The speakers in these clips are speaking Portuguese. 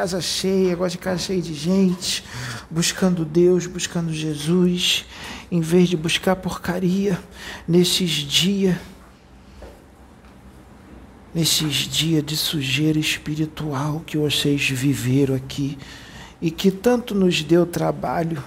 casa cheia, gosto de casa cheia de gente, buscando Deus, buscando Jesus, em vez de buscar porcaria nesses dias, nesses dias de sujeira espiritual que vocês viveram aqui e que tanto nos deu trabalho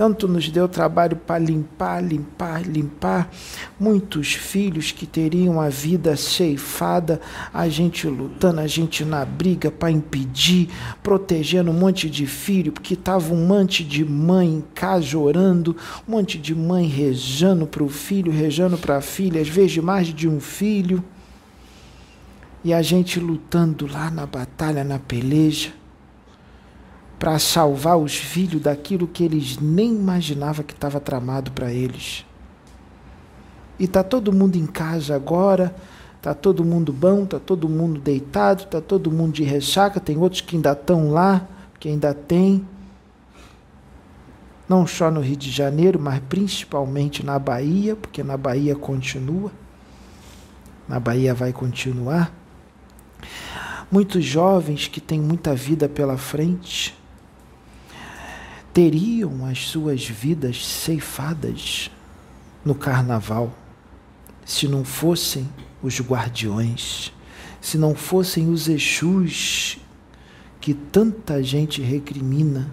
tanto nos deu trabalho para limpar, limpar, limpar. Muitos filhos que teriam a vida ceifada, a gente lutando, a gente na briga para impedir, protegendo um monte de filho, porque estava um monte de mãe em casa orando, um monte de mãe rezando para o filho, rezando para a filha, às vezes mais de um filho. E a gente lutando lá na batalha, na peleja para salvar os filhos daquilo que eles nem imaginavam que estava tramado para eles. E tá todo mundo em casa agora, tá todo mundo bom, tá todo mundo deitado, tá todo mundo de ressaca, tem outros que ainda estão lá, que ainda tem. Não só no Rio de Janeiro, mas principalmente na Bahia, porque na Bahia continua. Na Bahia vai continuar. Muitos jovens que têm muita vida pela frente, teriam as suas vidas ceifadas no carnaval se não fossem os guardiões, se não fossem os Exus que tanta gente recrimina,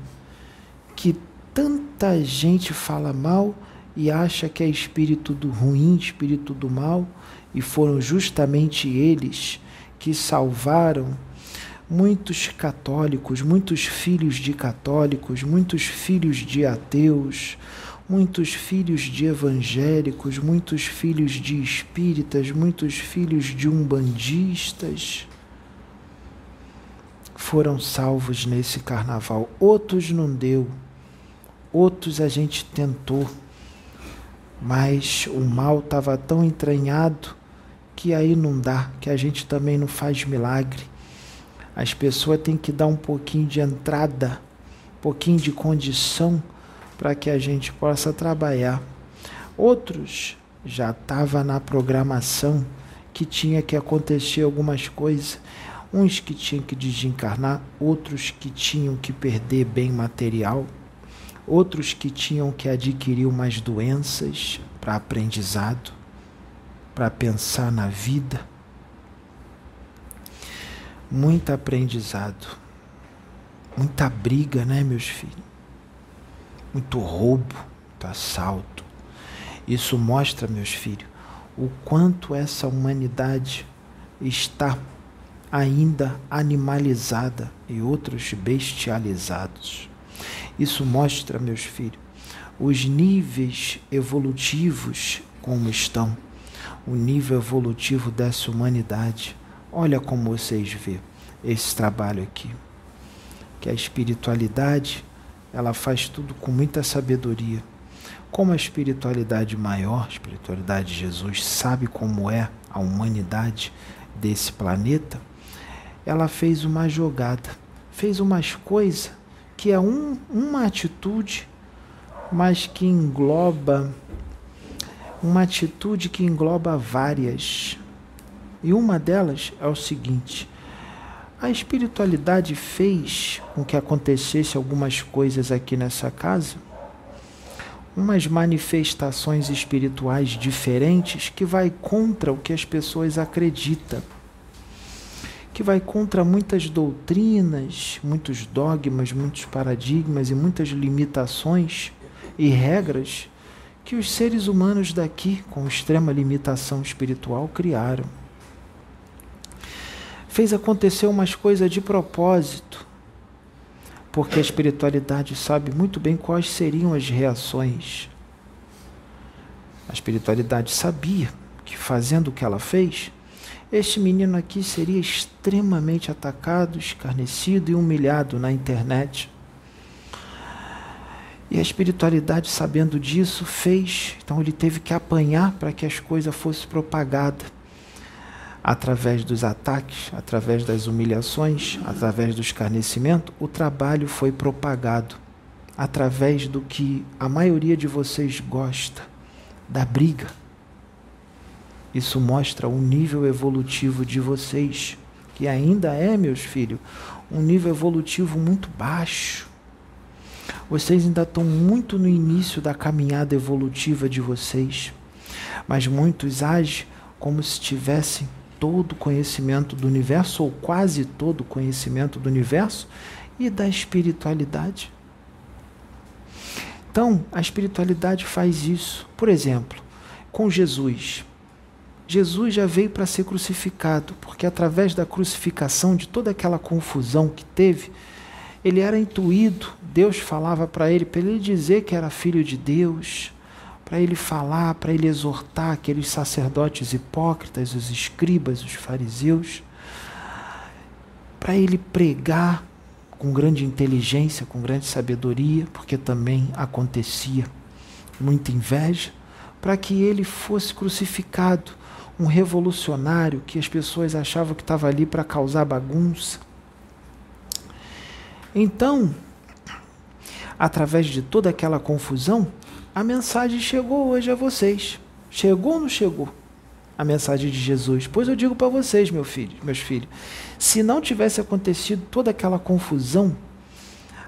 que tanta gente fala mal e acha que é espírito do ruim, espírito do mal, e foram justamente eles que salvaram muitos católicos, muitos filhos de católicos, muitos filhos de ateus, muitos filhos de evangélicos, muitos filhos de espíritas, muitos filhos de umbandistas foram salvos nesse carnaval. Outros não deu, outros a gente tentou, mas o mal estava tão entranhado que aí não dá, que a gente também não faz milagre as pessoas têm que dar um pouquinho de entrada, um pouquinho de condição para que a gente possa trabalhar. Outros já estava na programação que tinha que acontecer algumas coisas, uns que tinham que desencarnar, outros que tinham que perder bem material, outros que tinham que adquirir umas doenças para aprendizado, para pensar na vida muito aprendizado, muita briga, né, meus filhos? Muito roubo, muito assalto. Isso mostra, meus filhos, o quanto essa humanidade está ainda animalizada e outros bestializados. Isso mostra, meus filhos, os níveis evolutivos como estão, o nível evolutivo dessa humanidade Olha como vocês vê esse trabalho aqui. Que a espiritualidade, ela faz tudo com muita sabedoria. Como a espiritualidade maior, a espiritualidade de Jesus, sabe como é a humanidade desse planeta, ela fez uma jogada, fez umas coisas que é um, uma atitude, mas que engloba uma atitude que engloba várias e uma delas é o seguinte: a espiritualidade fez com que acontecesse algumas coisas aqui nessa casa, umas manifestações espirituais diferentes que vai contra o que as pessoas acreditam, que vai contra muitas doutrinas, muitos dogmas, muitos paradigmas e muitas limitações e regras que os seres humanos daqui, com extrema limitação espiritual, criaram fez acontecer umas coisas de propósito, porque a espiritualidade sabe muito bem quais seriam as reações. A espiritualidade sabia que fazendo o que ela fez, este menino aqui seria extremamente atacado, escarnecido e humilhado na internet. E a espiritualidade, sabendo disso, fez, então ele teve que apanhar para que as coisas fossem propagadas através dos ataques, através das humilhações, através do escarnecimento, o trabalho foi propagado através do que a maioria de vocês gosta, da briga. Isso mostra o nível evolutivo de vocês, que ainda é, meus filhos, um nível evolutivo muito baixo. Vocês ainda estão muito no início da caminhada evolutiva de vocês, mas muitos agem como se tivessem todo o conhecimento do universo, ou quase todo o conhecimento do universo e da espiritualidade. Então, a espiritualidade faz isso. Por exemplo, com Jesus. Jesus já veio para ser crucificado, porque através da crucificação, de toda aquela confusão que teve, ele era intuído, Deus falava para ele, para ele dizer que era filho de Deus, para ele falar, para ele exortar aqueles sacerdotes hipócritas, os escribas, os fariseus, para ele pregar com grande inteligência, com grande sabedoria, porque também acontecia muita inveja, para que ele fosse crucificado, um revolucionário que as pessoas achavam que estava ali para causar bagunça. Então, através de toda aquela confusão, a mensagem chegou hoje a vocês. Chegou ou não chegou? A mensagem de Jesus. Pois eu digo para vocês, meu filho, meus filhos, se não tivesse acontecido toda aquela confusão,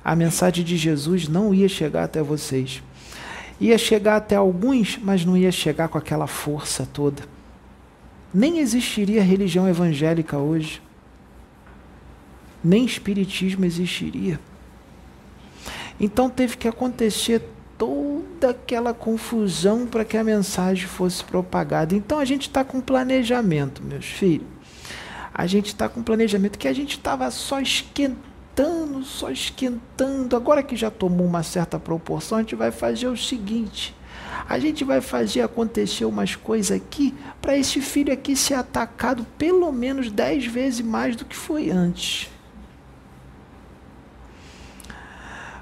a mensagem de Jesus não ia chegar até vocês. Ia chegar até alguns, mas não ia chegar com aquela força toda. Nem existiria religião evangélica hoje. Nem espiritismo existiria. Então teve que acontecer toda aquela confusão para que a mensagem fosse propagada. Então a gente está com planejamento, meus filhos. A gente está com planejamento que a gente estava só esquentando, só esquentando. Agora que já tomou uma certa proporção, a gente vai fazer o seguinte: a gente vai fazer acontecer umas coisas aqui para esse filho aqui ser atacado pelo menos dez vezes mais do que foi antes.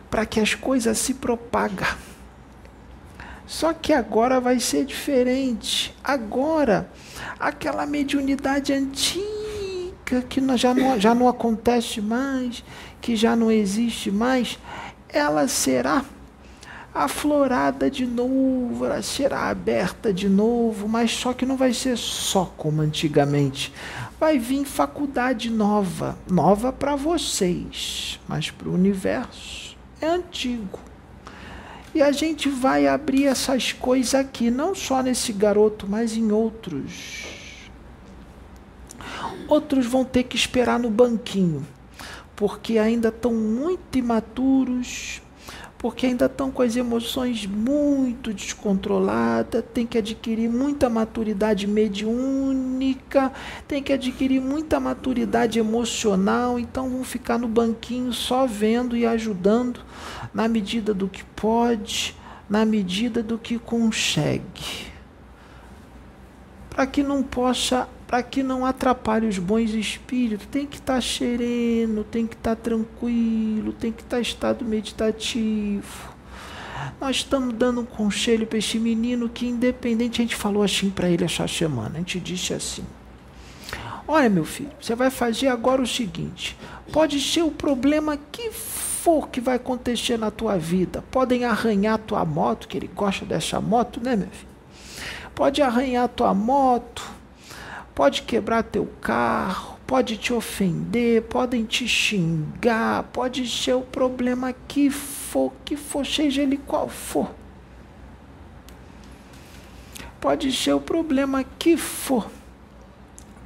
Para que as coisas se propagam. Só que agora vai ser diferente. Agora, aquela mediunidade antiga que já não, já não acontece mais, que já não existe mais, ela será aflorada de novo, ela será aberta de novo, mas só que não vai ser só como antigamente. Vai vir faculdade nova, nova para vocês, mas para o universo é antigo. E a gente vai abrir essas coisas aqui, não só nesse garoto, mas em outros. Outros vão ter que esperar no banquinho, porque ainda estão muito imaturos, porque ainda estão com as emoções muito descontroladas, tem que adquirir muita maturidade mediúnica, tem que adquirir muita maturidade emocional, então vão ficar no banquinho só vendo e ajudando na medida do que pode, na medida do que consegue. Para que não possa para que não atrapalhe os bons espíritos, tem que estar tá sereno, tem que estar tá tranquilo, tem que estar tá estado meditativo. Nós estamos dando um conselho para esse menino que, independente, a gente falou assim para ele essa semana. A gente disse assim: Olha, meu filho, você vai fazer agora o seguinte: pode ser o problema que for que vai acontecer na tua vida. Podem arranhar tua moto, que ele gosta dessa moto, né, meu filho? Pode arranhar tua moto pode quebrar teu carro, pode te ofender, podem te xingar, pode ser o problema que for, que for, seja ele qual for. Pode ser o problema que for.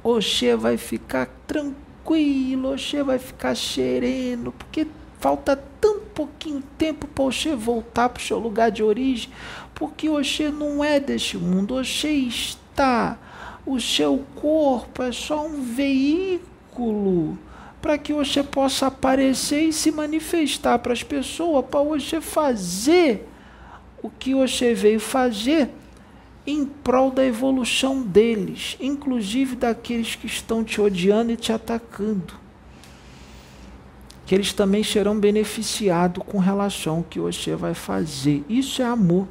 Oxê vai ficar tranquilo, Oxê vai ficar sereno, porque falta tão pouquinho tempo para Oxê voltar para o seu lugar de origem, porque Oxê não é deste mundo, Oxê está o seu corpo é só um veículo para que você possa aparecer e se manifestar para as pessoas, para você fazer o que você veio fazer em prol da evolução deles, inclusive daqueles que estão te odiando e te atacando. Que eles também serão beneficiados com relação ao que você vai fazer. Isso é amor.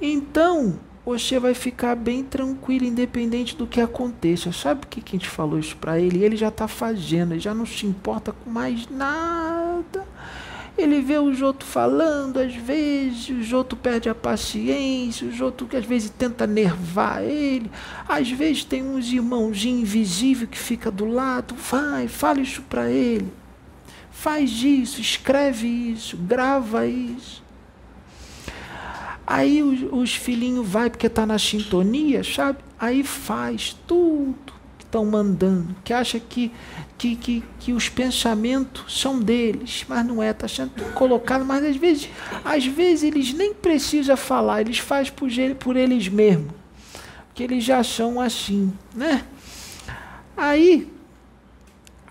Então, você vai ficar bem tranquilo, independente do que aconteça. Sabe por que, que a gente falou isso para ele? Ele já está fazendo, ele já não se importa com mais nada. Ele vê o Joto falando, às vezes o Joto perde a paciência, o Joto que às vezes tenta nervar ele, às vezes tem uns irmãozinhos invisíveis que fica do lado, vai, fala isso para ele. Faz isso, escreve isso, grava isso. Aí os, os filhinhos vai porque está na sintonia, sabe? Aí faz tudo que estão mandando, que acha que, que, que, que os pensamentos são deles, mas não é, está sendo colocado, mas às vezes, às vezes eles nem precisam falar, eles fazem por, por eles mesmos, porque eles já são assim, né? Aí,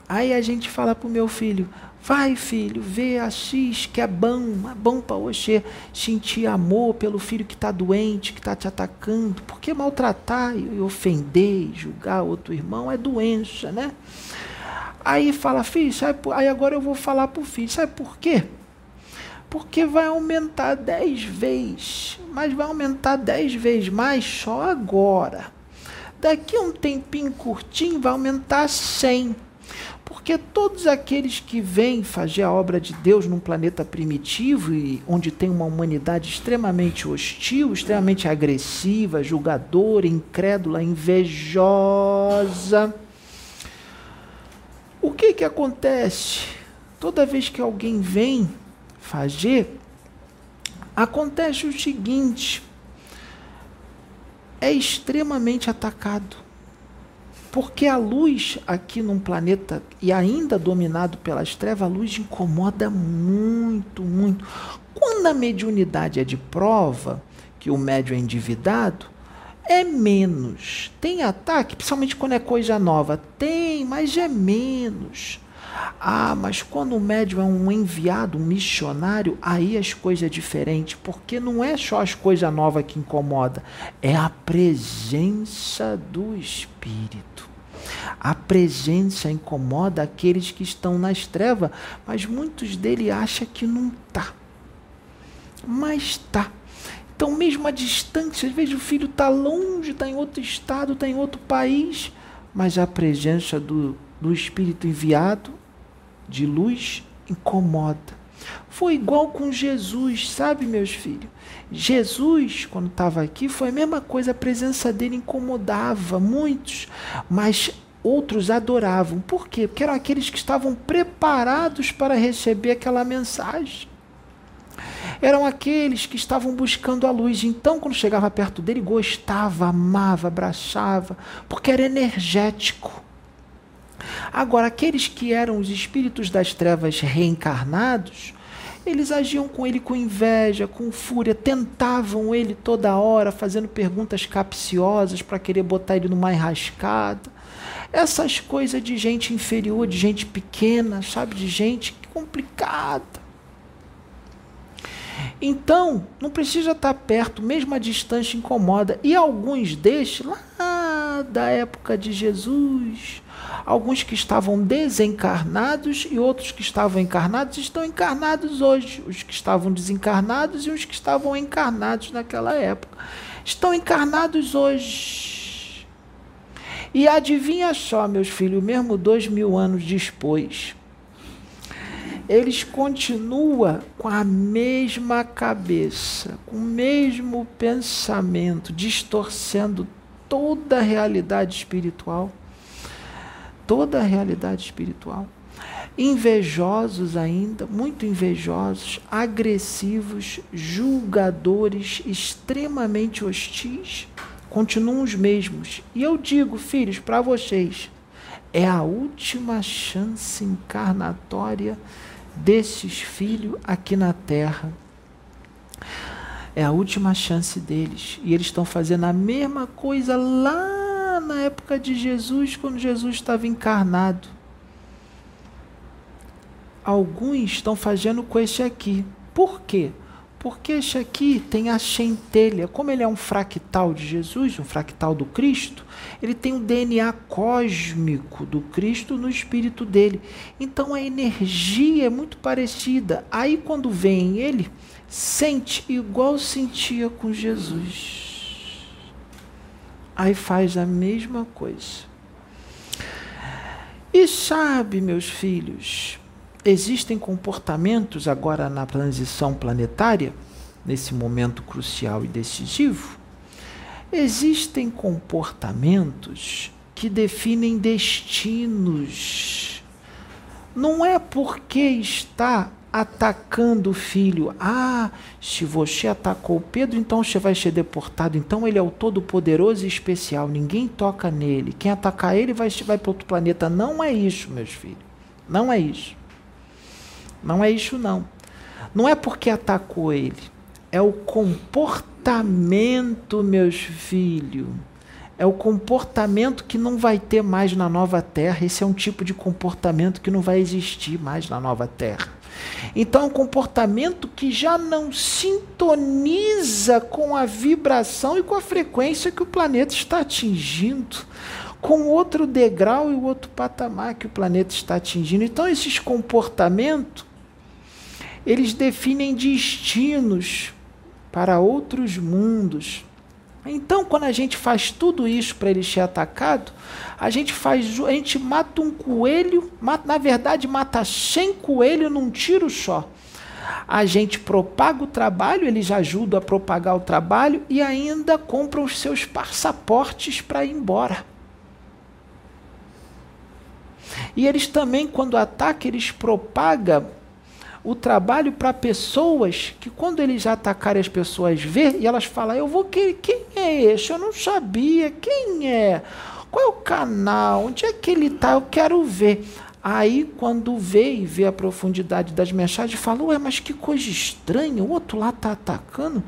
aí a gente fala para o meu filho, Vai, filho, vê, assiste, que é bom, é bom para você sentir amor pelo filho que está doente, que está te atacando. Porque maltratar e ofender, julgar outro irmão é doença, né? Aí fala, filho, sabe, aí agora eu vou falar para o filho, sabe por quê? Porque vai aumentar dez vezes, mas vai aumentar dez vezes mais só agora. Daqui a um tempinho curtinho vai aumentar cem. Porque todos aqueles que vêm fazer a obra de Deus num planeta primitivo e onde tem uma humanidade extremamente hostil, extremamente agressiva, julgadora, incrédula, invejosa. O que que acontece? Toda vez que alguém vem fazer, acontece o seguinte: é extremamente atacado porque a luz aqui num planeta e ainda dominado pelas trevas, a luz incomoda muito, muito. Quando a mediunidade é de prova, que o médio é endividado, é menos. Tem ataque, principalmente quando é coisa nova. Tem, mas é menos. Ah, mas quando o médium é um enviado, um missionário, aí as coisas é diferente, porque não é só as coisas novas que incomoda, é a presença do Espírito. A presença incomoda aqueles que estão nas trevas, mas muitos deles acham que não está. Mas está. Então, mesmo a distância, às vezes o filho está longe, está em outro estado, está em outro país, mas a presença do, do Espírito enviado, de luz, incomoda. Foi igual com Jesus, sabe, meus filhos? Jesus, quando estava aqui, foi a mesma coisa, a presença dele incomodava muitos, mas outros adoravam. Por quê? Porque eram aqueles que estavam preparados para receber aquela mensagem. Eram aqueles que estavam buscando a luz. Então, quando chegava perto dele, gostava, amava, abraçava, porque era energético. Agora, aqueles que eram os espíritos das trevas reencarnados, eles agiam com ele com inveja, com fúria, tentavam ele toda hora, fazendo perguntas capciosas para querer botar ele numa enrascada. Essas coisas de gente inferior, de gente pequena, sabe? De gente complicada. Então, não precisa estar perto, mesmo a distância incomoda. E alguns destes, lá da época de Jesus, alguns que estavam desencarnados e outros que estavam encarnados estão encarnados hoje. Os que estavam desencarnados e os que estavam encarnados naquela época. Estão encarnados hoje. E adivinha só, meus filhos, mesmo dois mil anos depois, eles continuam com a mesma cabeça, com o mesmo pensamento, distorcendo toda a realidade espiritual toda a realidade espiritual. Invejosos ainda, muito invejosos, agressivos, julgadores, extremamente hostis, continuam os mesmos. E eu digo, filhos, para vocês, é a última chance encarnatória desses filhos aqui na Terra. É a última chance deles. E eles estão fazendo a mesma coisa lá na época de Jesus, quando Jesus estava encarnado. Alguns estão fazendo com esse aqui. Por quê? Porque esse aqui tem a centelha. Como ele é um fractal de Jesus, um fractal do Cristo, ele tem o DNA cósmico do Cristo no espírito dele. Então a energia é muito parecida. Aí quando vem ele, sente igual sentia com Jesus aí faz a mesma coisa. E sabe, meus filhos, existem comportamentos agora na transição planetária, nesse momento crucial e decisivo, existem comportamentos que definem destinos. Não é porque está atacando o filho. Ah, se você atacou Pedro, então você vai ser deportado. Então ele é o todo-poderoso e especial. Ninguém toca nele. Quem atacar ele vai, vai para outro planeta. Não é isso, meus filhos. Não é isso. Não é isso, não. Não é porque atacou ele. É o comportamento, meus filhos é o comportamento que não vai ter mais na nova terra. Esse é um tipo de comportamento que não vai existir mais na nova terra. Então, é um comportamento que já não sintoniza com a vibração e com a frequência que o planeta está atingindo, com outro degrau e outro patamar que o planeta está atingindo. Então, esses comportamentos, eles definem destinos para outros mundos. Então, quando a gente faz tudo isso para ele ser atacado, a gente faz, a gente mata um coelho, mata, na verdade mata 100 coelhos num tiro só. A gente propaga o trabalho, eles ajudam a propagar o trabalho e ainda compram os seus passaportes para ir embora. E eles também, quando atacam, eles propagam o trabalho para pessoas que quando eles atacarem as pessoas ver e elas falam, eu vou querer, quem é esse? Eu não sabia, quem é? Qual é o canal? Onde é que ele está? Eu quero ver. Aí, quando vê e vê a profundidade das mensagens, fala, ué, mas que coisa estranha, o outro lá está atacando.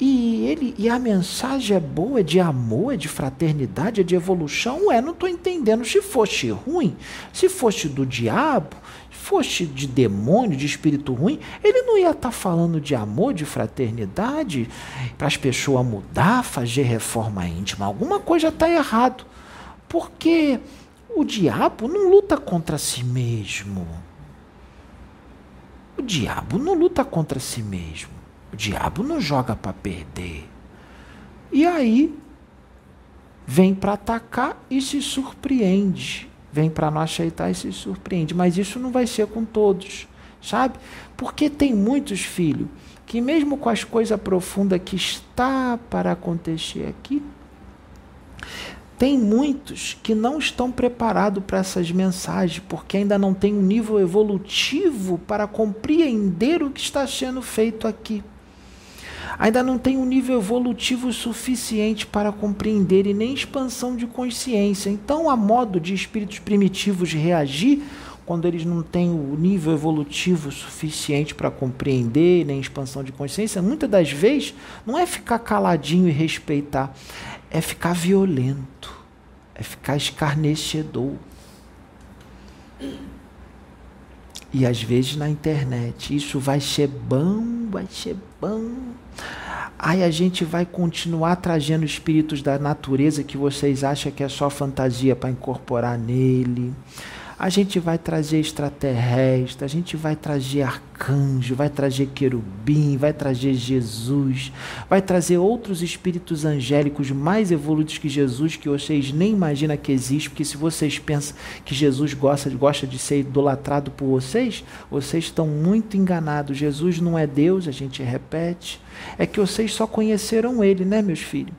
E, ele, e a mensagem é boa, é de amor, é de fraternidade, é de evolução. Ué, não estou entendendo. Se fosse ruim, se fosse do diabo, fosse de demônio, de espírito ruim, ele não ia estar tá falando de amor, de fraternidade, para as pessoas mudar, fazer reforma íntima. Alguma coisa está errado. Porque o diabo não luta contra si mesmo. O diabo não luta contra si mesmo. O diabo não joga para perder. E aí vem para atacar e se surpreende vem para nós aceitar e se surpreende. Mas isso não vai ser com todos, sabe? Porque tem muitos filhos que, mesmo com as coisas profundas que está para acontecer aqui, tem muitos que não estão preparados para essas mensagens, porque ainda não tem um nível evolutivo para compreender o que está sendo feito aqui ainda não tem um nível evolutivo suficiente para compreender e nem expansão de consciência. Então, a modo de espíritos primitivos reagir quando eles não têm o nível evolutivo suficiente para compreender nem expansão de consciência, muitas das vezes não é ficar caladinho e respeitar, é ficar violento, é ficar escarnecedor. E às vezes na internet, isso vai ser bom, vai ser bom. Aí a gente vai continuar trazendo espíritos da natureza que vocês acham que é só fantasia para incorporar nele a gente vai trazer extraterrestre, a gente vai trazer arcanjo, vai trazer querubim, vai trazer Jesus, vai trazer outros espíritos angélicos mais evoluídos que Jesus, que vocês nem imaginam que existe, porque se vocês pensam que Jesus gosta, gosta de ser idolatrado por vocês, vocês estão muito enganados. Jesus não é Deus, a gente repete. É que vocês só conheceram ele, né, meus filhos?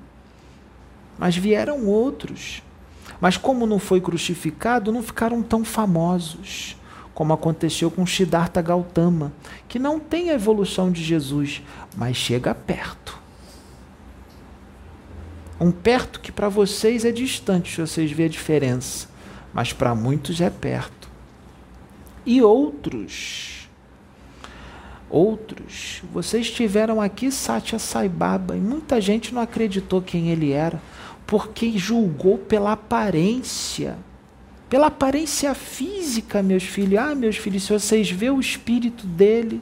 Mas vieram outros mas como não foi crucificado, não ficaram tão famosos, como aconteceu com Siddhartha Gautama, que não tem a evolução de Jesus, mas chega perto. Um perto que para vocês é distante, se vocês verem a diferença, mas para muitos é perto. E outros, outros, vocês tiveram aqui Satya Sai Baba e muita gente não acreditou quem ele era porque julgou pela aparência, pela aparência física, meus filhos. Ah, meus filhos, se vocês vê o espírito dele,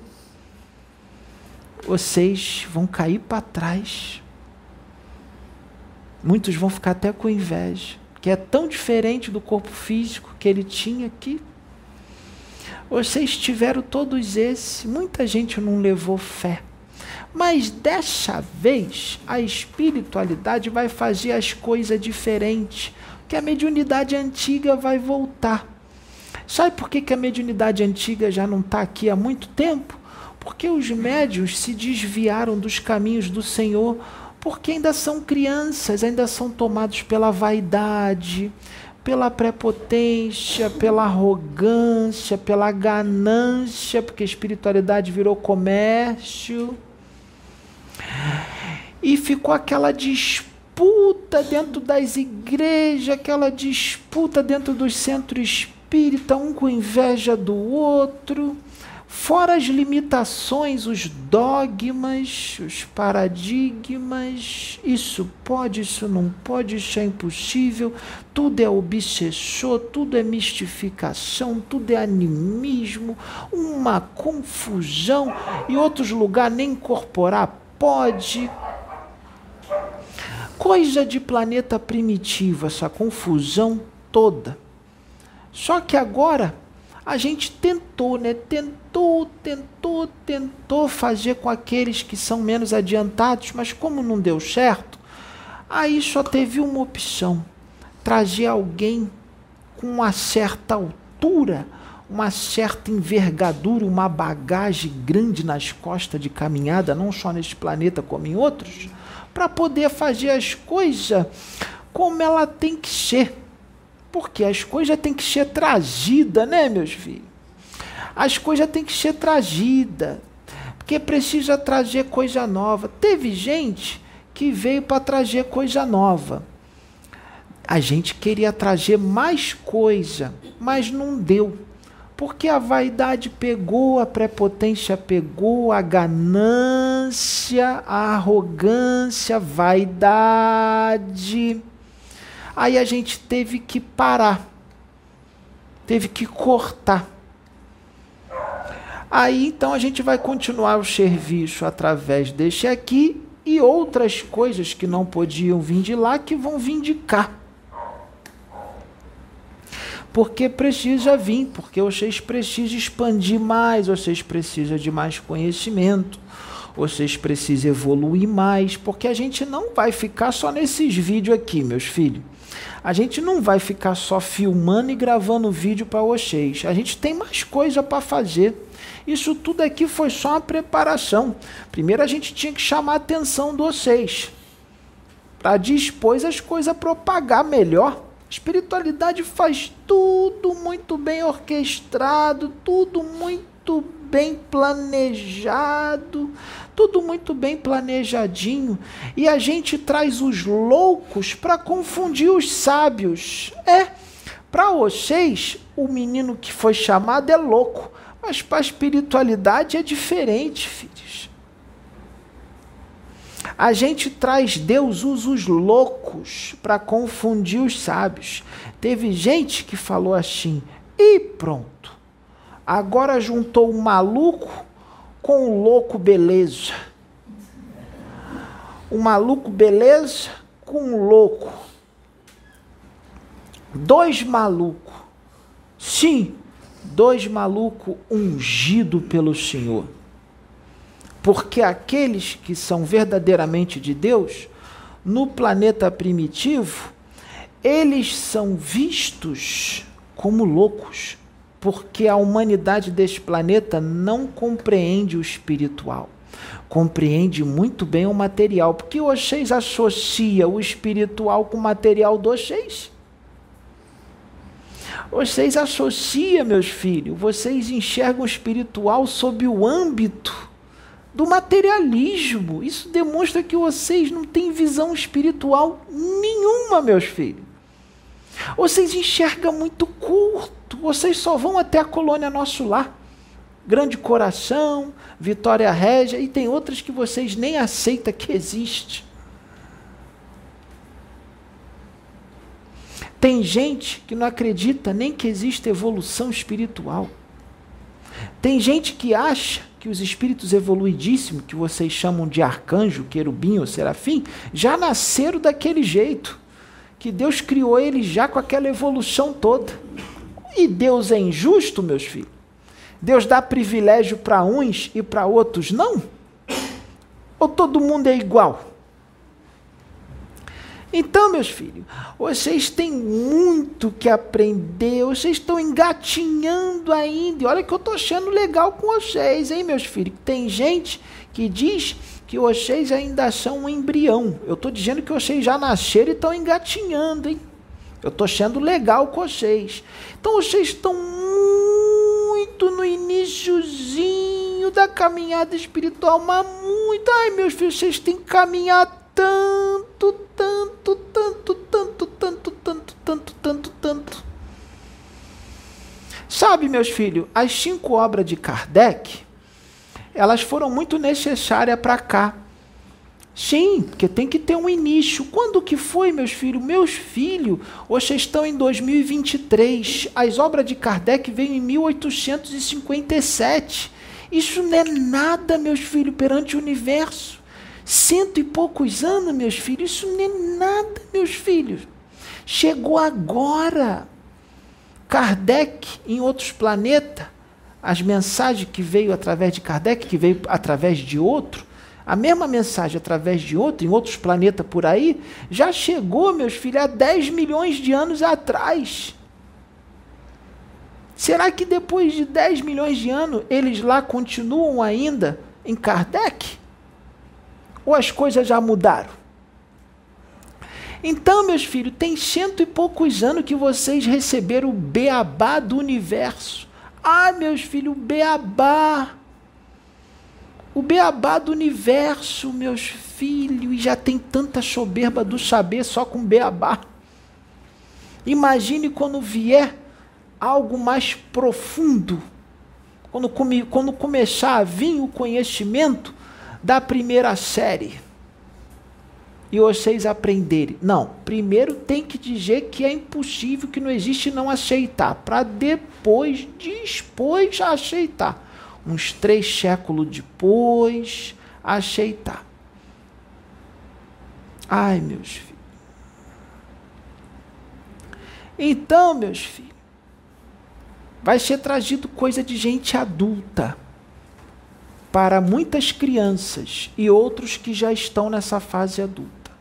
vocês vão cair para trás. Muitos vão ficar até com inveja, que é tão diferente do corpo físico que ele tinha aqui. Vocês tiveram todos esses, muita gente não levou fé. Mas dessa vez a espiritualidade vai fazer as coisas diferentes, que a mediunidade antiga vai voltar. Sabe por que, que a mediunidade antiga já não está aqui há muito tempo? Porque os médios se desviaram dos caminhos do Senhor, porque ainda são crianças, ainda são tomados pela vaidade, pela prepotência, pela arrogância, pela ganância, porque a espiritualidade virou comércio. E ficou aquela disputa dentro das igrejas, aquela disputa dentro dos centros espírita, um com inveja do outro. Fora as limitações, os dogmas, os paradigmas, isso pode, isso não pode, isso é impossível, tudo é obsessor, tudo é mistificação, tudo é animismo, uma confusão, e outros lugares nem incorporar pode. Coisa de planeta primitivo, essa confusão toda. Só que agora a gente tentou, né? Tentou, tentou, tentou fazer com aqueles que são menos adiantados, mas como não deu certo, aí só teve uma opção: trazer alguém com uma certa altura, uma certa envergadura, uma bagagem grande nas costas de caminhada, não só neste planeta como em outros, para poder fazer as coisas como ela tem que ser porque as coisas têm que ser trazidas, né, meus filhos? As coisas têm que ser trazidas. Porque precisa trazer coisa nova. Teve gente que veio para trazer coisa nova. A gente queria trazer mais coisa, mas não deu. Porque a vaidade pegou, a prepotência pegou, a ganância, a arrogância, a vaidade Aí a gente teve que parar, teve que cortar. Aí então a gente vai continuar o serviço através deste aqui e outras coisas que não podiam vir de lá que vão vir de cá. Porque precisa vir, porque vocês precisam expandir mais, vocês precisam de mais conhecimento, vocês precisam evoluir mais, porque a gente não vai ficar só nesses vídeos aqui, meus filhos. A gente não vai ficar só filmando e gravando vídeo para vocês. A gente tem mais coisa para fazer. Isso tudo aqui foi só uma preparação. Primeiro a gente tinha que chamar a atenção de vocês. Para depois as coisas propagar melhor. Espiritualidade faz tudo muito bem orquestrado, tudo muito bem planejado, tudo muito bem planejadinho. E a gente traz os loucos para confundir os sábios. É, para vocês, o menino que foi chamado é louco, mas para a espiritualidade é diferente, filhos. A gente traz Deus os loucos para confundir os sábios. Teve gente que falou assim, e pronto. Agora juntou o maluco com o louco beleza. O maluco beleza com o louco. Dois malucos. Sim, dois malucos ungidos pelo Senhor. Porque aqueles que são verdadeiramente de Deus, no planeta primitivo, eles são vistos como loucos porque a humanidade deste planeta não compreende o espiritual. Compreende muito bem o material, porque vocês associa o espiritual com o material de vocês. Vocês associam, meus filhos, vocês enxergam o espiritual sob o âmbito do materialismo. Isso demonstra que vocês não têm visão espiritual nenhuma, meus filhos. Vocês enxergam muito curto, vocês só vão até a colônia Nosso Lar. Grande Coração, Vitória Régia, e tem outras que vocês nem aceitam que existe. Tem gente que não acredita nem que existe evolução espiritual. Tem gente que acha que os espíritos evoluidíssimos, que vocês chamam de arcanjo, querubim ou serafim, já nasceram daquele jeito que Deus criou ele já com aquela evolução toda. E Deus é injusto, meus filhos? Deus dá privilégio para uns e para outros não? Ou todo mundo é igual? Então, meus filhos, vocês têm muito que aprender, vocês estão engatinhando ainda. E olha que eu estou achando legal com vocês, hein, meus filhos? Tem gente que diz que vocês ainda são um embrião. Eu estou dizendo que vocês já nasceram e estão engatinhando, hein? Eu estou achando legal com vocês. Então, vocês estão muito no iníciozinho da caminhada espiritual, mas muito. Ai, meus filhos, vocês têm que caminhar tanto, tanto, tanto, tanto, tanto, tanto, tanto, tanto, tanto. Sabe, meus filhos, as cinco obras de Kardec, elas foram muito necessárias para cá. Sim, porque tem que ter um início. Quando que foi, meus filhos? Meus filhos, vocês estão em 2023. As obras de Kardec veio em 1857. Isso não é nada, meus filhos, perante o universo cento e poucos anos, meus filhos, isso não é nada, meus filhos. Chegou agora. Kardec em outros planetas, as mensagens que veio através de Kardec, que veio através de outro, a mesma mensagem através de outro, em outros planetas por aí, já chegou, meus filhos, há 10 milhões de anos atrás. Será que depois de 10 milhões de anos eles lá continuam ainda em Kardec? Ou as coisas já mudaram? Então, meus filhos, tem cento e poucos anos que vocês receberam o beabá do universo. Ah, meus filhos, o beabá. O beabá do universo, meus filhos, e já tem tanta soberba do saber só com beabá. Imagine quando vier algo mais profundo, quando, come, quando começar a vir o conhecimento da primeira série e vocês aprenderem. Não, primeiro tem que dizer que é impossível, que não existe não aceitar, para depois, depois aceitar. Uns três séculos depois, aceitar. Ai, meus filhos. Então, meus filhos, vai ser trazido coisa de gente adulta para muitas crianças e outros que já estão nessa fase adulta.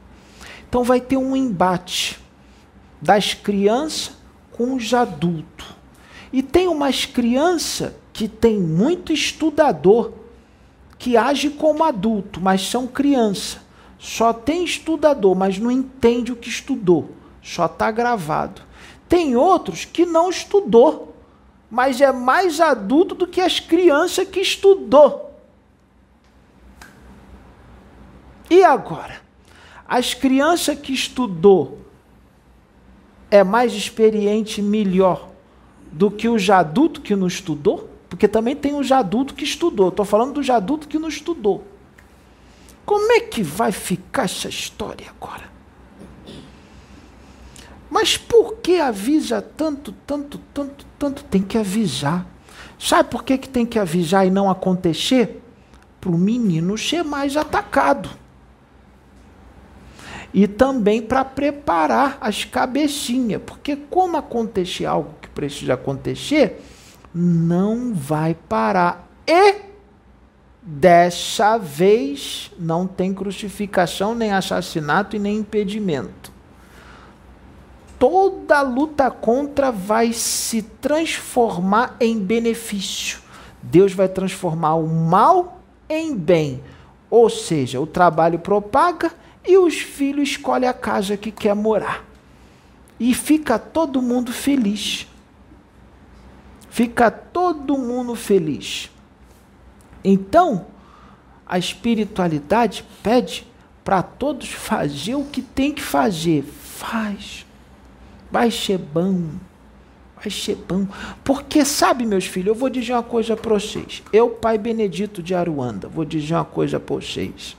Então vai ter um embate das crianças com os adultos. E tem umas crianças que tem muito estudador que age como adulto, mas são criança. Só tem estudador, mas não entende o que estudou. Só está gravado. Tem outros que não estudou, mas é mais adulto do que as crianças que estudou. E agora? As crianças que estudou é mais experiente, melhor do que o já adulto que não estudou? Porque também tem o já adulto que estudou. Estou falando do já adulto que não estudou. Como é que vai ficar essa história agora? Mas por que avisa tanto, tanto, tanto, tanto? Tem que avisar. Sabe por que, que tem que avisar e não acontecer? Para o menino ser mais atacado e também para preparar as cabecinhas, porque como acontecer algo que precisa acontecer, não vai parar. E dessa vez não tem crucificação, nem assassinato e nem impedimento. Toda luta contra vai se transformar em benefício. Deus vai transformar o mal em bem. Ou seja, o trabalho propaga e os filhos escolhem a casa que quer morar. E fica todo mundo feliz. Fica todo mundo feliz. Então, a espiritualidade pede para todos fazer o que tem que fazer. Faz. Vai ser bom. Vai ser bom. Porque, sabe, meus filhos, eu vou dizer uma coisa para vocês. Eu, pai Benedito de Aruanda, vou dizer uma coisa para vocês.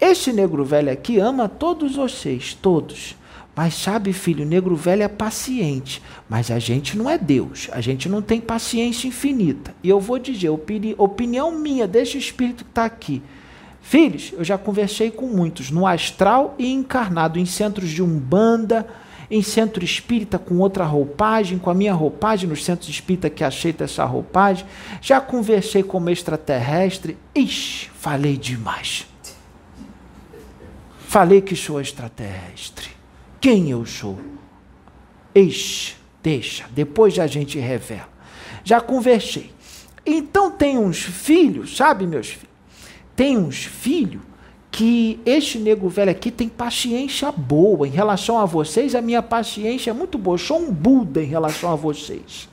Este negro velho aqui ama todos vocês, todos. Mas sabe, filho, o negro velho é paciente. Mas a gente não é Deus. A gente não tem paciência infinita. E eu vou dizer, opini opinião minha, desse espírito que está aqui. Filhos, eu já conversei com muitos, no astral e encarnado, em centros de umbanda, em centro espírita com outra roupagem, com a minha roupagem, nos centros espírita que aceita essa roupagem. Já conversei com o extraterrestre. Ixi, falei demais. Falei que sou extraterrestre. Quem eu sou? Eixe, deixa, depois a gente revela. Já conversei. Então tem uns filhos, sabe, meus filhos? Tem uns filhos que este nego velho aqui tem paciência boa em relação a vocês. A minha paciência é muito boa. Eu sou um Buda em relação a vocês.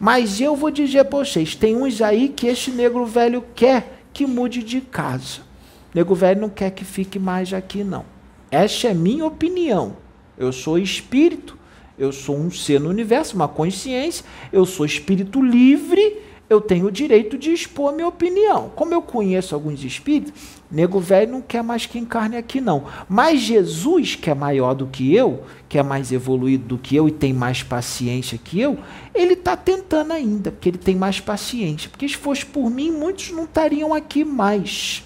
Mas eu vou dizer para vocês: tem uns aí que este negro velho quer que mude de casa. Nego velho não quer que fique mais aqui, não. Essa é minha opinião. Eu sou espírito, eu sou um ser no universo, uma consciência, eu sou espírito livre eu tenho o direito de expor a minha opinião. Como eu conheço alguns espíritos, nego velho não quer mais que encarne aqui, não. Mas Jesus, que é maior do que eu, que é mais evoluído do que eu e tem mais paciência que eu, ele está tentando ainda, porque ele tem mais paciência. Porque se fosse por mim, muitos não estariam aqui mais.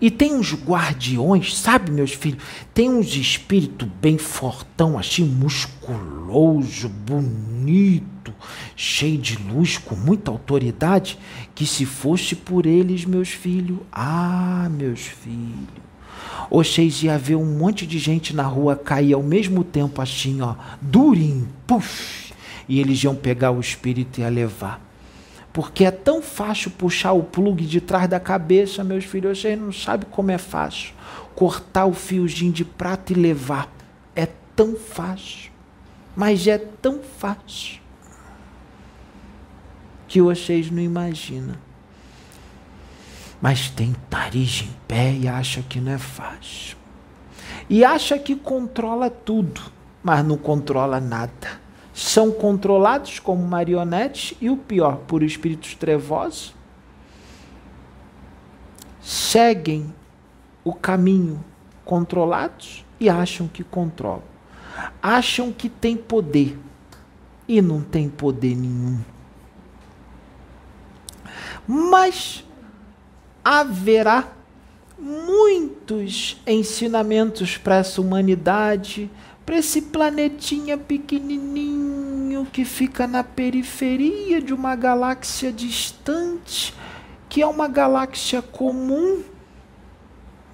E tem uns guardiões, sabe, meus filhos? Tem uns espíritos bem fortão, assim, musculoso, bonito, cheio de luz, com muita autoridade, que se fosse por eles, meus filhos, ah, meus filhos, vocês ia ver um monte de gente na rua cair ao mesmo tempo assim, ó, durinho, puf, e eles iam pegar o espírito e ia levar. Porque é tão fácil puxar o plugue de trás da cabeça, meus filhos, vocês não sabem como é fácil. Cortar o fiozinho de prata e levar. É tão fácil. Mas é tão fácil. Que vocês não imaginam. Mas tem nariz em pé e acha que não é fácil. E acha que controla tudo, mas não controla nada são controlados como marionetes e o pior, por espíritos trevosos, seguem o caminho controlados e acham que controlam. Acham que tem poder e não tem poder nenhum. Mas haverá muitos ensinamentos para essa humanidade para esse planetinha pequenininho que fica na periferia de uma galáxia distante, que é uma galáxia comum,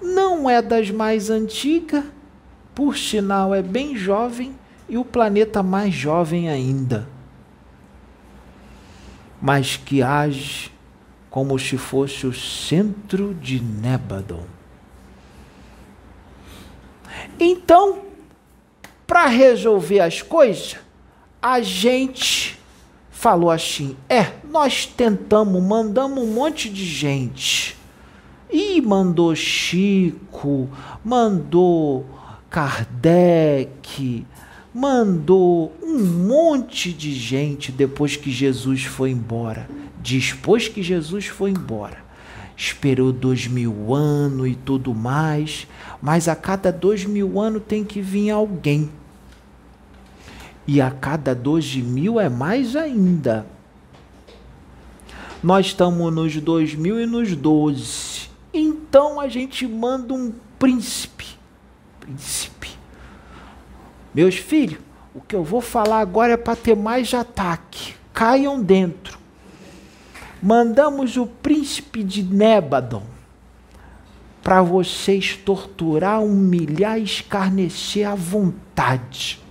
não é das mais antigas, por sinal é bem jovem e o planeta mais jovem ainda, mas que age como se fosse o centro de Nébadon. Então, para resolver as coisas, a gente falou assim: é, nós tentamos, mandamos um monte de gente. E mandou Chico, mandou Kardec, mandou um monte de gente depois que Jesus foi embora. Depois que Jesus foi embora. Esperou dois mil anos e tudo mais, mas a cada dois mil anos tem que vir alguém e a cada 12 mil é mais ainda. Nós estamos nos 2000 e nos 12. Então a gente manda um príncipe. Príncipe. Meus filhos, o que eu vou falar agora é para ter mais ataque. Caiam dentro. Mandamos o príncipe de Nébadon para vocês torturar, humilhar, escarnecer à vontade.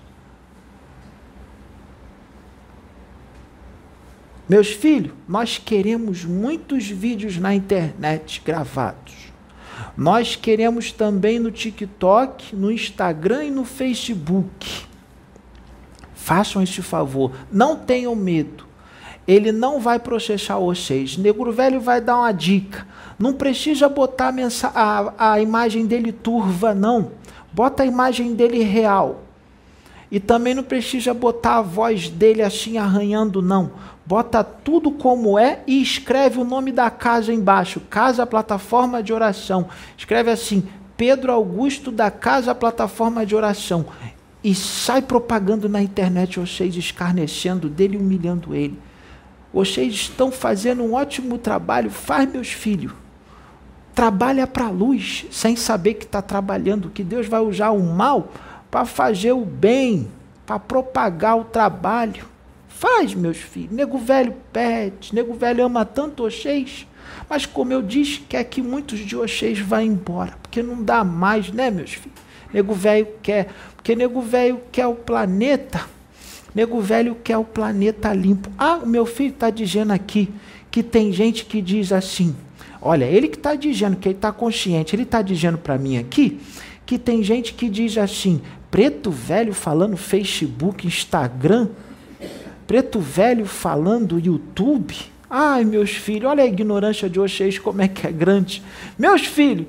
Meus filhos, nós queremos muitos vídeos na internet gravados. Nós queremos também no TikTok, no Instagram e no Facebook. Façam este favor, não tenham medo. Ele não vai processar vocês. Negro Velho vai dar uma dica. Não precisa botar a, a, a imagem dele turva, não. Bota a imagem dele real. E também não precisa botar a voz dele assim arranhando, não bota tudo como é e escreve o nome da casa embaixo, Casa Plataforma de Oração. Escreve assim, Pedro Augusto da Casa Plataforma de Oração. E sai propagando na internet vocês escarnecendo dele, humilhando ele. Vocês estão fazendo um ótimo trabalho. Faz, meus filhos. Trabalha para a luz, sem saber que está trabalhando, que Deus vai usar o mal para fazer o bem, para propagar o trabalho. Faz, meus filhos. Nego velho pede, nego velho ama tanto vocês. Mas como eu disse, quer que muitos de vocês vá embora, porque não dá mais, né, meus filhos? Nego velho quer, porque nego velho quer o planeta. Nego velho quer o planeta limpo. Ah, o meu filho está dizendo aqui que tem gente que diz assim: olha, ele que está dizendo, que ele está consciente, ele está dizendo para mim aqui que tem gente que diz assim: preto velho falando Facebook, Instagram, preto velho falando YouTube. Ai, meus filhos, olha a ignorância de vocês como é que é grande. Meus filhos,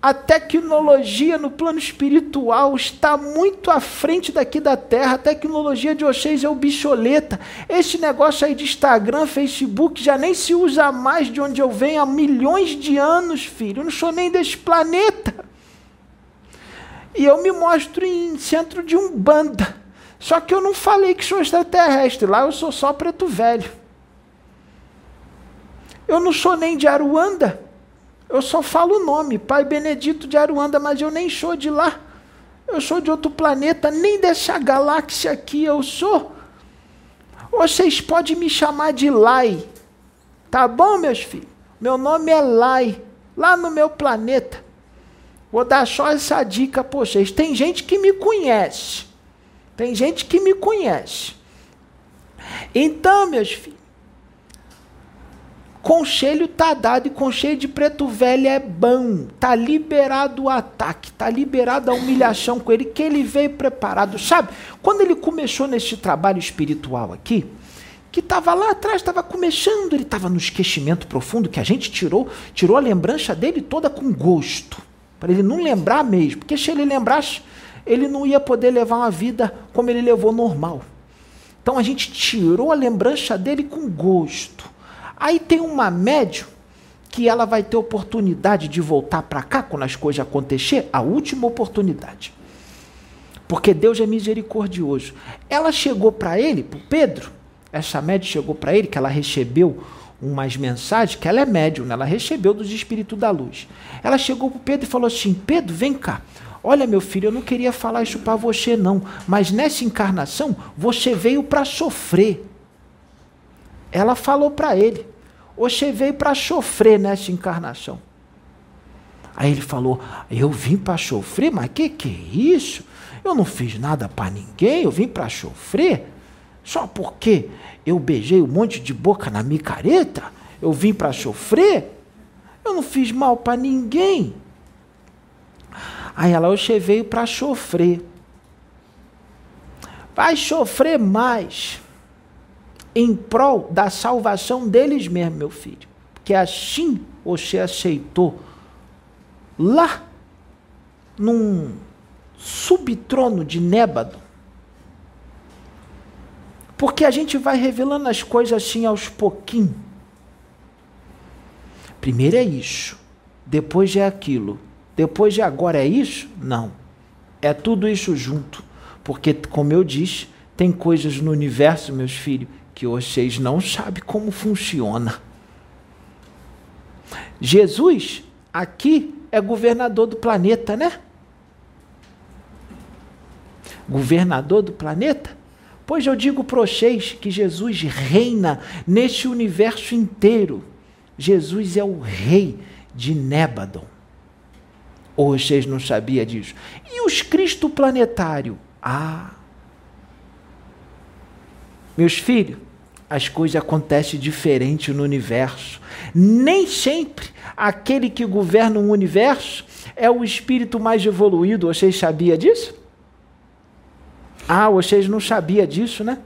a tecnologia no plano espiritual está muito à frente daqui da Terra. A tecnologia de vocês é o bicholeta. Esse negócio aí de Instagram, Facebook, já nem se usa mais de onde eu venho há milhões de anos, filho. Eu não sou nem desse planeta. E eu me mostro em centro de umbanda. Só que eu não falei que sou extraterrestre. Lá eu sou só preto velho. Eu não sou nem de Aruanda. Eu só falo o nome, Pai Benedito de Aruanda, mas eu nem sou de lá. Eu sou de outro planeta, nem dessa galáxia aqui eu sou. Vocês podem me chamar de Lai. Tá bom, meus filhos? Meu nome é Lai, lá no meu planeta. Vou dar só essa dica para vocês. Tem gente que me conhece. Tem gente que me conhece. Então, meus filhos, conselho tá dado e conselho de preto velho é bom. Tá liberado o ataque, tá liberado a humilhação com ele, que ele veio preparado. Sabe, quando ele começou nesse trabalho espiritual aqui, que estava lá atrás, estava começando, ele estava no esquecimento profundo, que a gente tirou, tirou a lembrança dele toda com gosto para ele não lembrar mesmo, porque se ele lembrasse, ele não ia poder levar uma vida como ele levou normal. Então a gente tirou a lembrança dele com gosto. Aí tem uma médium que ela vai ter oportunidade de voltar para cá quando as coisas acontecer, a última oportunidade. Porque Deus é misericordioso. Ela chegou para ele, para Pedro, essa médium chegou para ele, que ela recebeu umas mensagens, que ela é médium, né? ela recebeu dos espíritos da luz. Ela chegou para Pedro e falou assim: Pedro, vem cá. Olha, meu filho, eu não queria falar isso para você, não, mas nessa encarnação você veio para sofrer. Ela falou para ele: Você veio para sofrer nessa encarnação. Aí ele falou: Eu vim para sofrer? Mas que que é isso? Eu não fiz nada para ninguém, eu vim para sofrer. Só porque eu beijei um monte de boca na micareta? Eu vim para sofrer? Eu não fiz mal para ninguém. Aí ela, você veio para sofrer. Vai sofrer mais em prol da salvação deles mesmos, meu filho. Que assim você aceitou lá num subtrono de Nébado porque a gente vai revelando as coisas assim aos pouquinhos. Primeiro é isso, depois é aquilo, depois de agora é isso? Não. É tudo isso junto. Porque, como eu disse, tem coisas no universo, meus filhos, que vocês não sabem como funciona. Jesus, aqui, é governador do planeta, né? Governador do planeta? Pois eu digo para vocês que Jesus reina neste universo inteiro. Jesus é o rei de Nébadon. Ou vocês não sabiam disso? E os Cristo planetário? Ah! Meus filhos, as coisas acontecem diferente no universo. Nem sempre aquele que governa o universo é o espírito mais evoluído. Vocês sabiam disso? Ah, vocês não sabiam disso, né?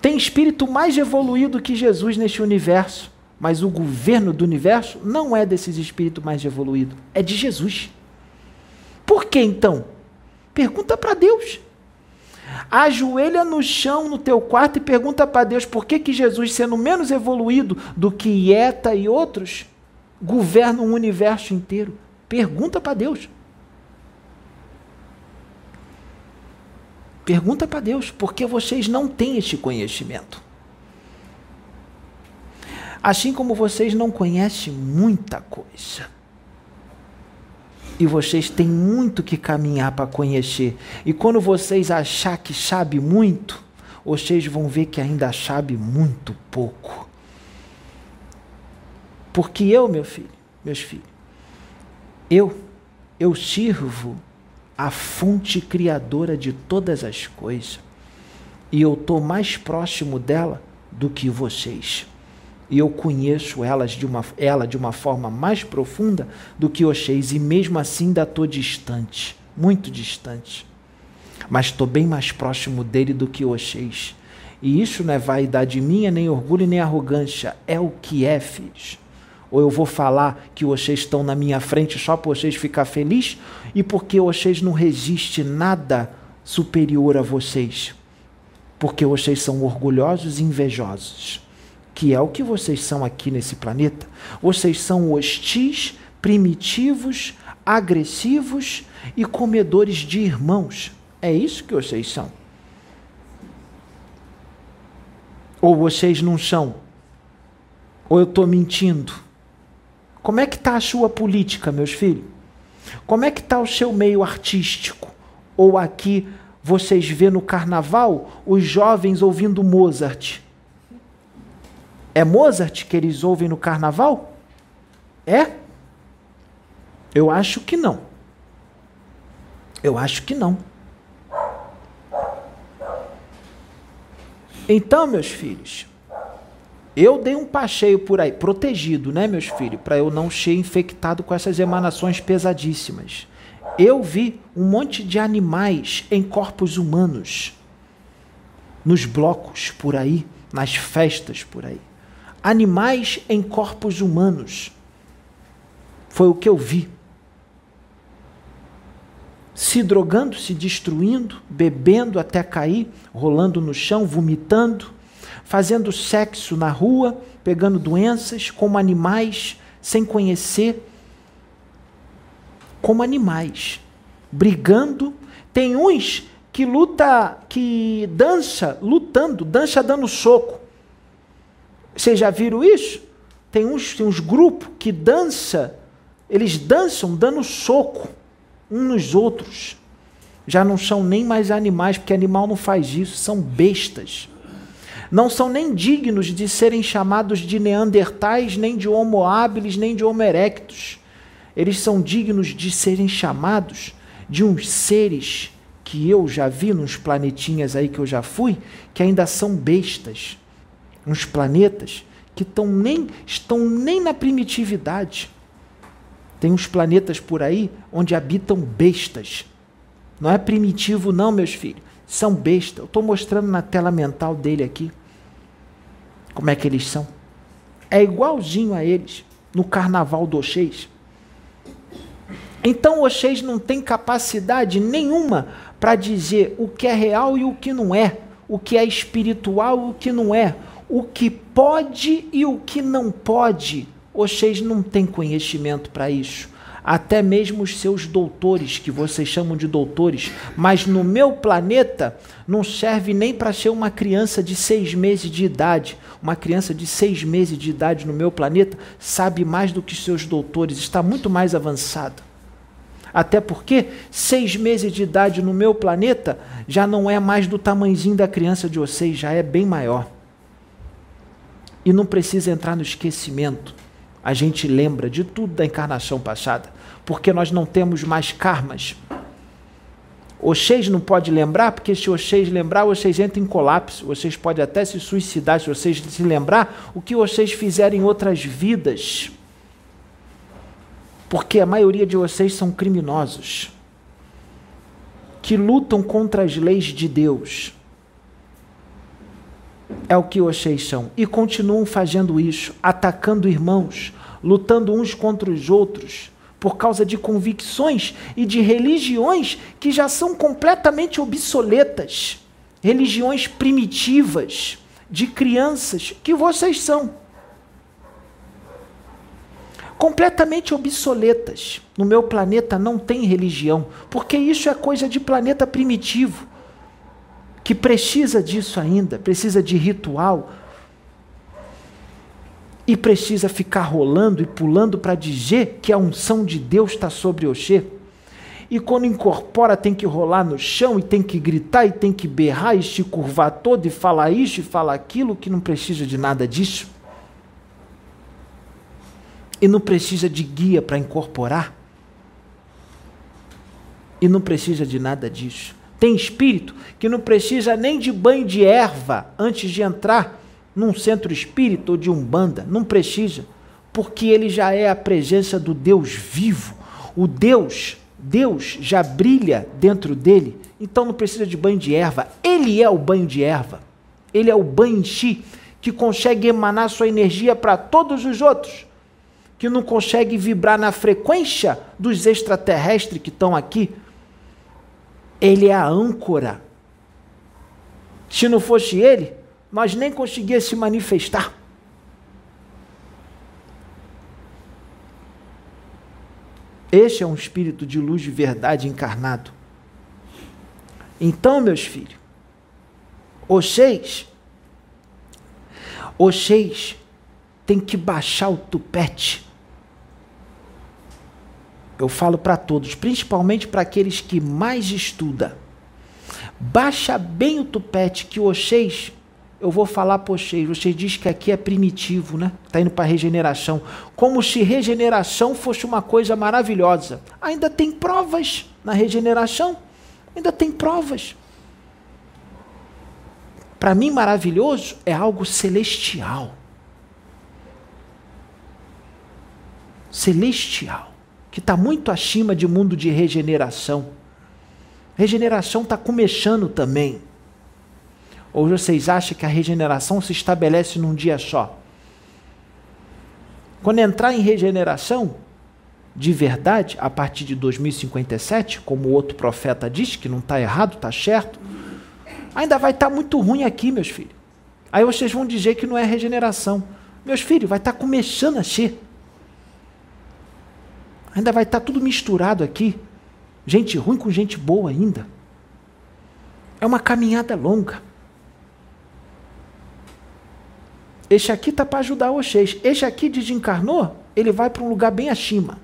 Tem espírito mais evoluído que Jesus neste universo, mas o governo do universo não é desses espíritos mais evoluídos, é de Jesus. Por que então? Pergunta para Deus. Ajoelha no chão no teu quarto e pergunta para Deus por que, que Jesus, sendo menos evoluído do que Ieta e outros, governa o um universo inteiro. Pergunta para Deus. Pergunta para Deus, porque vocês não têm este conhecimento. Assim como vocês não conhecem muita coisa. E vocês têm muito que caminhar para conhecer. E quando vocês achar que sabe muito, vocês vão ver que ainda sabe muito pouco. Porque eu, meu filho, meus filhos, eu, eu sirvo a fonte criadora de todas as coisas. E eu estou mais próximo dela do que vocês. E eu conheço elas de uma, ela de uma forma mais profunda do que vocês, e mesmo assim ainda estou distante, muito distante. Mas estou bem mais próximo dele do que vocês. E isso não é vaidade minha, nem orgulho, nem arrogância. É o que é, filhos. Ou eu vou falar que vocês estão na minha frente só para vocês ficar felizes e porque vocês não resistem nada superior a vocês. Porque vocês são orgulhosos e invejosos, que é o que vocês são aqui nesse planeta. Vocês são hostis, primitivos, agressivos e comedores de irmãos. É isso que vocês são. Ou vocês não são? Ou eu estou mentindo? Como é que está a sua política, meus filhos? Como é que está o seu meio artístico? Ou aqui vocês vê no carnaval os jovens ouvindo Mozart. É Mozart que eles ouvem no carnaval? É? Eu acho que não. Eu acho que não. Então, meus filhos, eu dei um passeio por aí, protegido, né, meus filhos, para eu não ser infectado com essas emanações pesadíssimas eu vi um monte de animais em corpos humanos, nos blocos por aí, nas festas por aí. Animais em corpos humanos. Foi o que eu vi. Se drogando, se destruindo, bebendo até cair, rolando no chão, vomitando, fazendo sexo na rua, pegando doenças como animais, sem conhecer como animais, brigando. Tem uns que luta, que dança lutando, dança dando soco. Vocês já viram isso? Tem uns, tem uns grupos que dança, eles dançam dando soco uns nos outros. Já não são nem mais animais, porque animal não faz isso, são bestas. Não são nem dignos de serem chamados de neandertais, nem de homo habilis, nem de homo erectus eles são dignos de serem chamados de uns seres que eu já vi nos planetinhas aí que eu já fui, que ainda são bestas. Uns planetas que tão nem, estão nem na primitividade. Tem uns planetas por aí onde habitam bestas. Não é primitivo, não, meus filhos. São bestas. Eu estou mostrando na tela mental dele aqui como é que eles são. É igualzinho a eles no carnaval do Oxês. Então vocês não têm capacidade nenhuma para dizer o que é real e o que não é, o que é espiritual e o que não é, o que pode e o que não pode. Vocês não têm conhecimento para isso. Até mesmo os seus doutores, que vocês chamam de doutores, mas no meu planeta não serve nem para ser uma criança de seis meses de idade. Uma criança de seis meses de idade no meu planeta sabe mais do que seus doutores, está muito mais avançada. Até porque seis meses de idade no meu planeta já não é mais do tamanhozinho da criança de vocês, já é bem maior. E não precisa entrar no esquecimento. A gente lembra de tudo da encarnação passada, porque nós não temos mais karmas. Vocês não pode lembrar, porque se vocês lembrar, vocês entram em colapso. Vocês podem até se suicidar se vocês se lembrar o que vocês fizeram em outras vidas porque a maioria de vocês são criminosos que lutam contra as leis de Deus. É o que vocês são. E continuam fazendo isso, atacando irmãos, lutando uns contra os outros, por causa de convicções e de religiões que já são completamente obsoletas religiões primitivas de crianças que vocês são completamente obsoletas. No meu planeta não tem religião, porque isso é coisa de planeta primitivo, que precisa disso ainda, precisa de ritual. E precisa ficar rolando e pulando para dizer que a unção de Deus está sobre Oxê. E quando incorpora, tem que rolar no chão, e tem que gritar, e tem que berrar, e se curvar todo, e falar isso e falar aquilo, que não precisa de nada disso. e não precisa de guia para incorporar? E não precisa de nada disso. Tem espírito que não precisa nem de banho de erva antes de entrar num centro espírita ou de umbanda. Não precisa. Porque ele já é a presença do Deus vivo. O Deus, Deus já brilha dentro dele. Então não precisa de banho de erva. Ele é o banho de erva. Ele é o banho em si que consegue emanar sua energia para todos os outros, que não consegue vibrar na frequência dos extraterrestres que estão aqui. Ele é a âncora. Se não fosse ele, nós nem conseguíamos se manifestar. Este é um espírito de luz de verdade encarnado. Então, meus filhos, vocês vocês têm que baixar o tupete. Eu falo para todos, principalmente para aqueles que mais estudam. Baixa bem o tupete que vocês, eu vou falar para vocês, vocês dizem que aqui é primitivo, né? Está indo para regeneração. Como se regeneração fosse uma coisa maravilhosa. Ainda tem provas na regeneração. Ainda tem provas. Para mim, maravilhoso é algo celestial. Celestial. Que está muito acima de mundo de regeneração. Regeneração está começando também. Ou vocês acham que a regeneração se estabelece num dia só? Quando entrar em regeneração, de verdade, a partir de 2057, como o outro profeta disse, que não está errado, está certo, ainda vai estar tá muito ruim aqui, meus filhos. Aí vocês vão dizer que não é regeneração. Meus filhos, vai estar tá começando a ser. Ainda vai estar tá tudo misturado aqui. Gente ruim com gente boa ainda. É uma caminhada longa. Este aqui está para ajudar vocês. Este aqui desencarnou, ele vai para um lugar bem acima.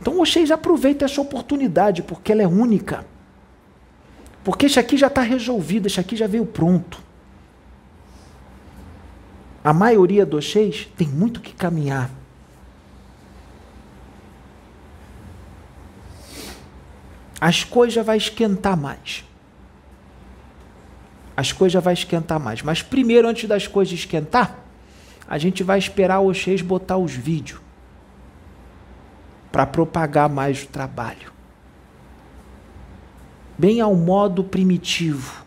Então vocês aproveitem essa oportunidade, porque ela é única. Porque isso aqui já está resolvido, isso aqui já veio pronto. A maioria dos seis tem muito que caminhar. As coisas vai esquentar mais. As coisas vai esquentar mais. Mas primeiro, antes das coisas esquentar, a gente vai esperar o Oxês botar os vídeos para propagar mais o trabalho bem ao modo primitivo,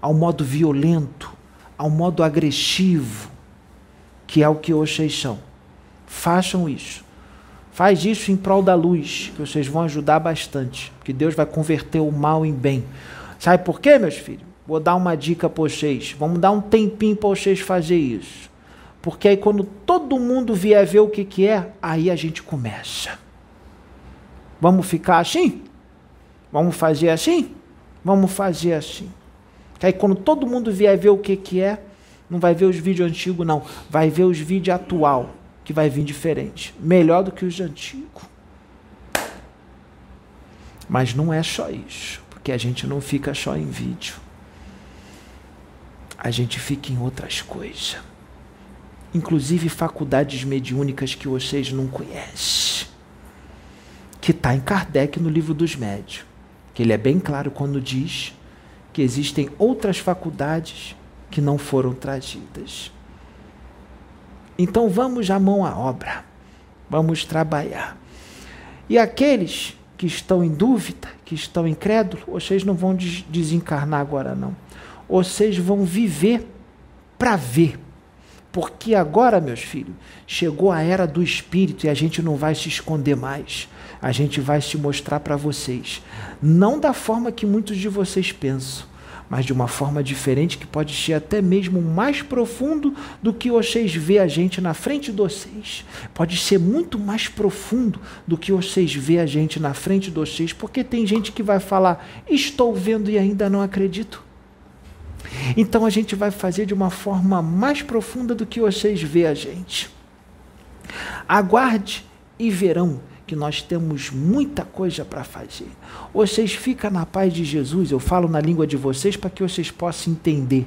ao modo violento, ao modo agressivo, que é o que vocês são. Façam isso. Faz isso em prol da luz, que vocês vão ajudar bastante, que Deus vai converter o mal em bem. Sabe por quê, meus filhos? Vou dar uma dica para vocês. Vamos dar um tempinho para vocês fazer isso. Porque aí quando todo mundo vier ver o que, que é, aí a gente começa. Vamos ficar assim? Vamos fazer assim? Vamos fazer assim. Que aí quando todo mundo vier ver o que, que é, não vai ver os vídeos antigos, não. Vai ver os vídeos atual, que vai vir diferente. Melhor do que os antigos. Mas não é só isso, porque a gente não fica só em vídeo. A gente fica em outras coisas. Inclusive faculdades mediúnicas que vocês não conhecem. Que está em Kardec no livro dos médios que ele é bem claro quando diz que existem outras faculdades que não foram trazidas. Então vamos à mão à obra, vamos trabalhar. E aqueles que estão em dúvida, que estão incrédulos, vocês não vão desencarnar agora não. Vocês vão viver para ver. Porque agora, meus filhos, chegou a era do espírito e a gente não vai se esconder mais a gente vai se mostrar para vocês. Não da forma que muitos de vocês pensam, mas de uma forma diferente que pode ser até mesmo mais profundo do que vocês vê a gente na frente de vocês. Pode ser muito mais profundo do que vocês vê a gente na frente de vocês, porque tem gente que vai falar: "Estou vendo e ainda não acredito". Então a gente vai fazer de uma forma mais profunda do que vocês vê a gente. Aguarde e verão que nós temos muita coisa para fazer. Vocês ficam na paz de Jesus, eu falo na língua de vocês para que vocês possam entender.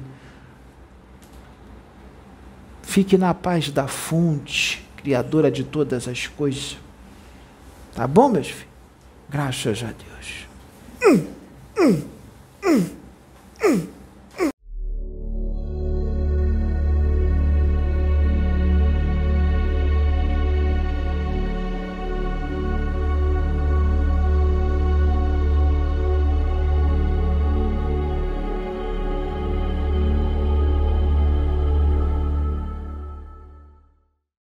Fique na paz da fonte, Criadora de todas as coisas. Tá bom, meus filhos? Graças a Deus. Hum, hum, hum,